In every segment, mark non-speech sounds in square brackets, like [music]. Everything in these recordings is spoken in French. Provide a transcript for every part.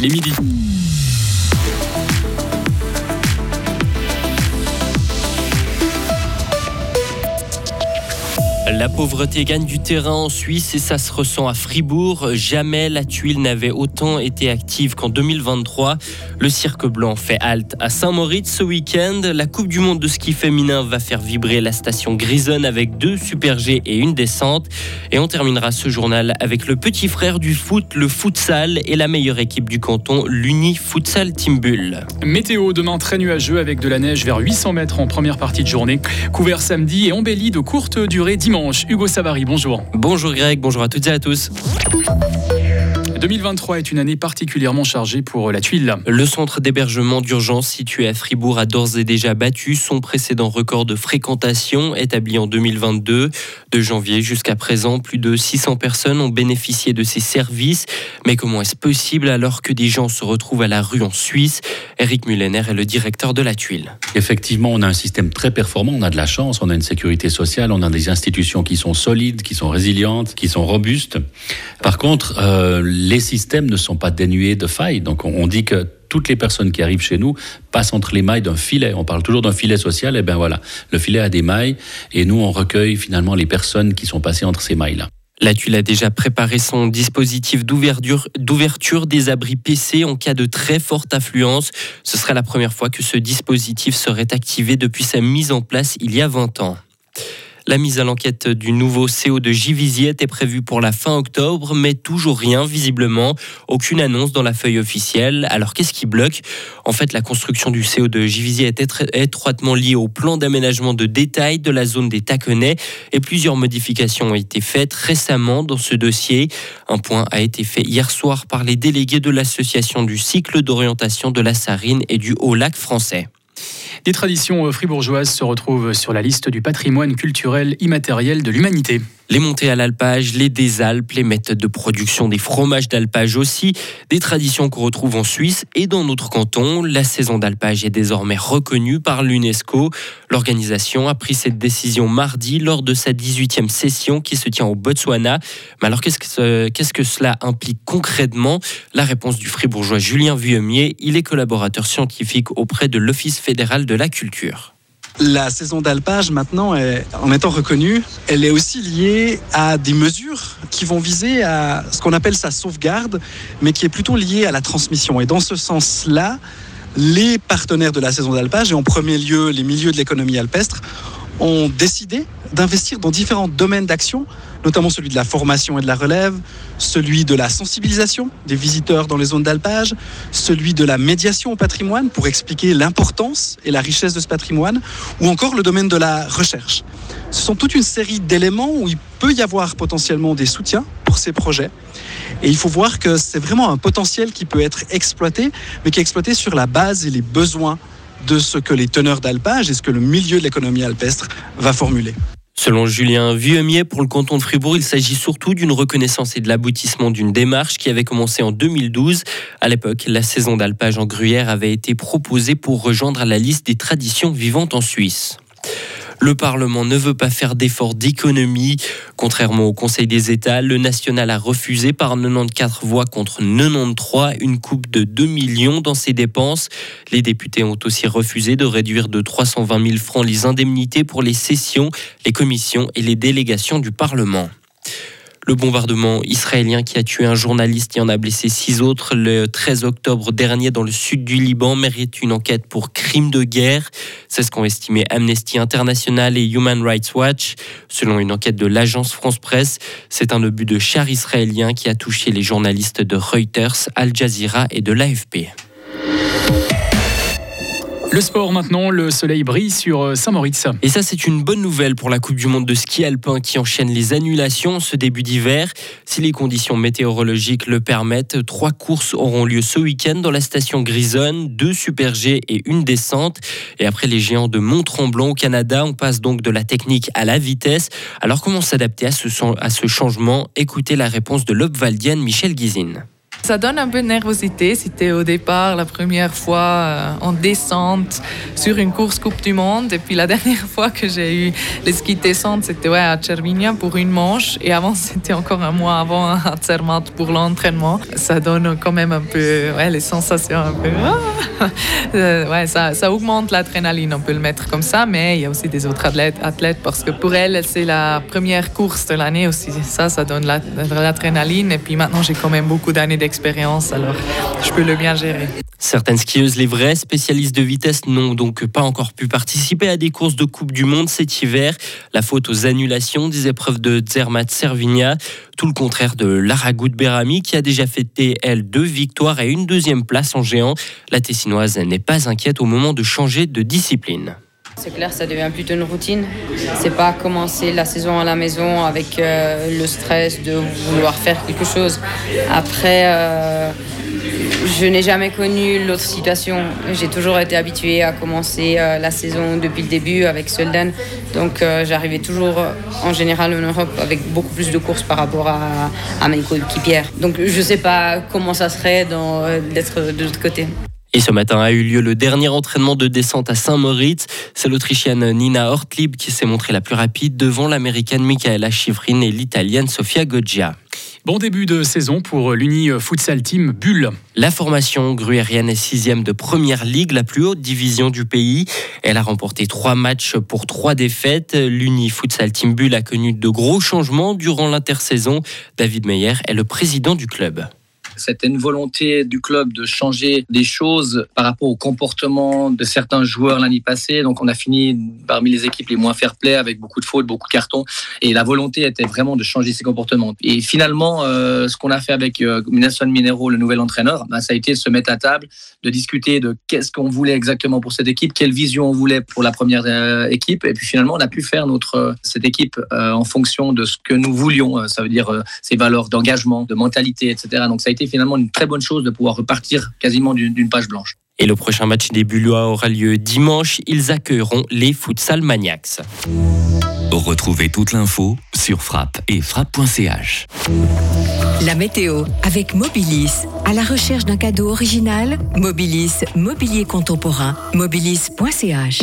Il est midi. La pauvreté gagne du terrain en Suisse et ça se ressent à Fribourg. Jamais la tuile n'avait autant été active qu'en 2023. Le cirque blanc fait halte à Saint-Moritz ce week-end. La Coupe du Monde de ski féminin va faire vibrer la station Grisonne avec deux Super G et une descente. Et on terminera ce journal avec le petit frère du foot, le futsal et la meilleure équipe du canton, l'Uni Futsal Team Bull. Météo demain très nuageux avec de la neige vers 800 mètres en première partie de journée. Couvert samedi et embelli de courte durée dimanche. Hugo Savary, bonjour. Bonjour Greg, bonjour à toutes et à tous. 2023 est une année particulièrement chargée pour la tuile. Le centre d'hébergement d'urgence situé à Fribourg a d'ores et déjà battu son précédent record de fréquentation établi en 2022. De janvier jusqu'à présent, plus de 600 personnes ont bénéficié de ces services. Mais comment est-ce possible alors que des gens se retrouvent à la rue en Suisse? Eric Mullener est le directeur de la tuile. Effectivement, on a un système très performant, on a de la chance, on a une sécurité sociale, on a des institutions qui sont solides, qui sont résilientes, qui sont robustes. Par contre, euh, les systèmes ne sont pas dénués de failles. Donc on, dit que toutes les personnes qui arrivent chez nous passent entre les mailles d'un filet. On parle toujours d'un filet social, et bien voilà, le filet a des mailles, et nous on recueille finalement les personnes qui sont passées entre ces mailles-là. La TUIL a déjà préparé son dispositif d'ouverture des abris PC en cas de très forte affluence. Ce serait la première fois que ce dispositif serait activé depuis sa mise en place il y a 20 ans. La mise à l'enquête du nouveau CO de Givisier était prévue pour la fin octobre, mais toujours rien visiblement, aucune annonce dans la feuille officielle. Alors qu'est-ce qui bloque? En fait, la construction du CO de Givisier est étroitement liée au plan d'aménagement de détail de la zone des Taconnais et plusieurs modifications ont été faites récemment dans ce dossier. Un point a été fait hier soir par les délégués de l'association du cycle d'orientation de la Sarine et du Haut-Lac français. Des traditions fribourgeoises se retrouvent sur la liste du patrimoine culturel immatériel de l'humanité. Les montées à l'alpage, les désalpes, les méthodes de production des fromages d'alpage aussi, des traditions qu'on retrouve en Suisse et dans notre canton. La saison d'alpage est désormais reconnue par l'UNESCO. L'organisation a pris cette décision mardi lors de sa 18e session qui se tient au Botswana. Mais alors qu'est-ce que, cela implique concrètement? La réponse du fribourgeois Julien Vuillemier, il est collaborateur scientifique auprès de l'Office fédéral de la culture. La saison d'alpage, maintenant, en étant reconnue, elle est aussi liée à des mesures qui vont viser à ce qu'on appelle sa sauvegarde, mais qui est plutôt liée à la transmission. Et dans ce sens-là, les partenaires de la saison d'alpage, et en premier lieu les milieux de l'économie alpestre, ont décidé d'investir dans différents domaines d'action notamment celui de la formation et de la relève, celui de la sensibilisation des visiteurs dans les zones d'alpage, celui de la médiation au patrimoine pour expliquer l'importance et la richesse de ce patrimoine, ou encore le domaine de la recherche. Ce sont toute une série d'éléments où il peut y avoir potentiellement des soutiens pour ces projets. Et il faut voir que c'est vraiment un potentiel qui peut être exploité, mais qui est exploité sur la base et les besoins de ce que les teneurs d'alpage et ce que le milieu de l'économie alpestre va formuler. Selon Julien Vieumier, pour le canton de Fribourg, il s'agit surtout d'une reconnaissance et de l'aboutissement d'une démarche qui avait commencé en 2012. À l'époque, la saison d'alpage en gruyère avait été proposée pour rejoindre la liste des traditions vivantes en Suisse. Le Parlement ne veut pas faire d'efforts d'économie. Contrairement au Conseil des États, le national a refusé par 94 voix contre 93 une coupe de 2 millions dans ses dépenses. Les députés ont aussi refusé de réduire de 320 000 francs les indemnités pour les sessions, les commissions et les délégations du Parlement. Le bombardement israélien qui a tué un journaliste et en a blessé six autres le 13 octobre dernier dans le sud du Liban mérite une enquête pour crime de guerre. C'est ce qu'ont estimé Amnesty International et Human Rights Watch. Selon une enquête de l'agence France Presse, c'est un obus de char israélien qui a touché les journalistes de Reuters, Al Jazeera et de l'AFP. Le sport maintenant, le soleil brille sur euh, Saint-Moritz. Et ça, c'est une bonne nouvelle pour la Coupe du Monde de ski alpin qui enchaîne les annulations ce début d'hiver. Si les conditions météorologiques le permettent, trois courses auront lieu ce week-end dans la station Grisonne, deux Super G et une descente. Et après les géants de Mont-Tremblant au Canada, on passe donc de la technique à la vitesse. Alors comment s'adapter à ce, changement? Écoutez la réponse de l'Obvaldienne Michel Guizine. Ça donne un peu de nervosité. C'était au départ la première fois euh, en descente sur une course Coupe du Monde. Et puis la [laughs] dernière fois que j'ai eu les skis de descente, c'était ouais, à Cervinia pour une manche. Et avant, [laughs] c'était encore un mois avant à Zermatt pour l'entraînement. Ça donne quand même un peu les sensations peu. [laughs] Euh, ouais, ça, ça augmente l'adrénaline, on peut le mettre comme ça. Mais il y a aussi des autres athlètes, parce que pour elle, c'est la première course de l'année aussi. Ça, ça donne l'adrénaline. Et puis maintenant, j'ai quand même beaucoup d'années d'expérience alors je peux le bien gérer. Certaines skieuses, les vraies spécialistes de vitesse, n'ont donc pas encore pu participer à des courses de Coupe du Monde cet hiver. La faute aux annulations des épreuves de Zermatt Servigna. Tout le contraire de Lara Berami qui a déjà fêté, elle, deux victoires et une deuxième place en géant. La Tessinoise n'est pas inquiète au moment de changer de discipline. C'est clair, ça devient plutôt une routine. C'est pas commencer la saison à la maison avec euh, le stress de vouloir faire quelque chose. Après, euh, je n'ai jamais connu l'autre situation. J'ai toujours été habituée à commencer euh, la saison depuis le début avec Solden. Donc j'arrivais toujours en général en Europe avec beaucoup plus de courses par rapport à, à mes coéquipières. Donc je ne sais pas comment ça serait d'être de l'autre côté. Et ce matin a eu lieu le dernier entraînement de descente à Saint-Moritz. C'est l'Autrichienne Nina Ortlib qui s'est montrée la plus rapide devant l'Américaine Michaela Schifrin et l'Italienne Sofia Goggia. Bon début de saison pour l'Uni Futsal Team Bulle. La formation gruyérienne est sixième de première ligue, la plus haute division du pays. Elle a remporté trois matchs pour trois défaites. L'Uni Futsal Team Bulle a connu de gros changements durant l'intersaison. David Meyer est le président du club. C'était une volonté du club de changer des choses par rapport au comportement de certains joueurs l'année passée. Donc, on a fini parmi les équipes les moins fair-play avec beaucoup de fautes, beaucoup de cartons. Et la volonté était vraiment de changer ces comportements. Et finalement, euh, ce qu'on a fait avec euh, Nelson Minero, le nouvel entraîneur, bah, ça a été de se mettre à table, de discuter de qu'est-ce qu'on voulait exactement pour cette équipe, quelle vision on voulait pour la première euh, équipe. Et puis finalement, on a pu faire notre, cette équipe en fonction de ce que nous voulions. Ça veut dire ses valeurs d'engagement, de mentalité, etc. Donc, ça a été finalement une très bonne chose de pouvoir repartir quasiment d'une page blanche. Et le prochain match des Bullois aura lieu dimanche. Ils accueilleront les Futsal Maniacs. Retrouvez toute l'info sur frappe et frappe.ch. La météo avec Mobilis. À la recherche d'un cadeau original, Mobilis, mobilier contemporain, mobilis.ch.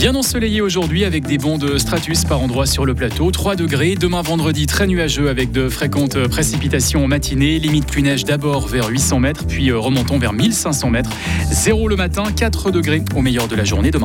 Bien ensoleillé aujourd'hui avec des bons de stratus par endroits sur le plateau. 3 degrés. Demain vendredi, très nuageux avec de fréquentes précipitations en matinée. Limite plus neige d'abord vers 800 mètres, puis euh, remontons vers 1500 mètres. 0 le matin, 4 degrés au meilleur de la journée demain.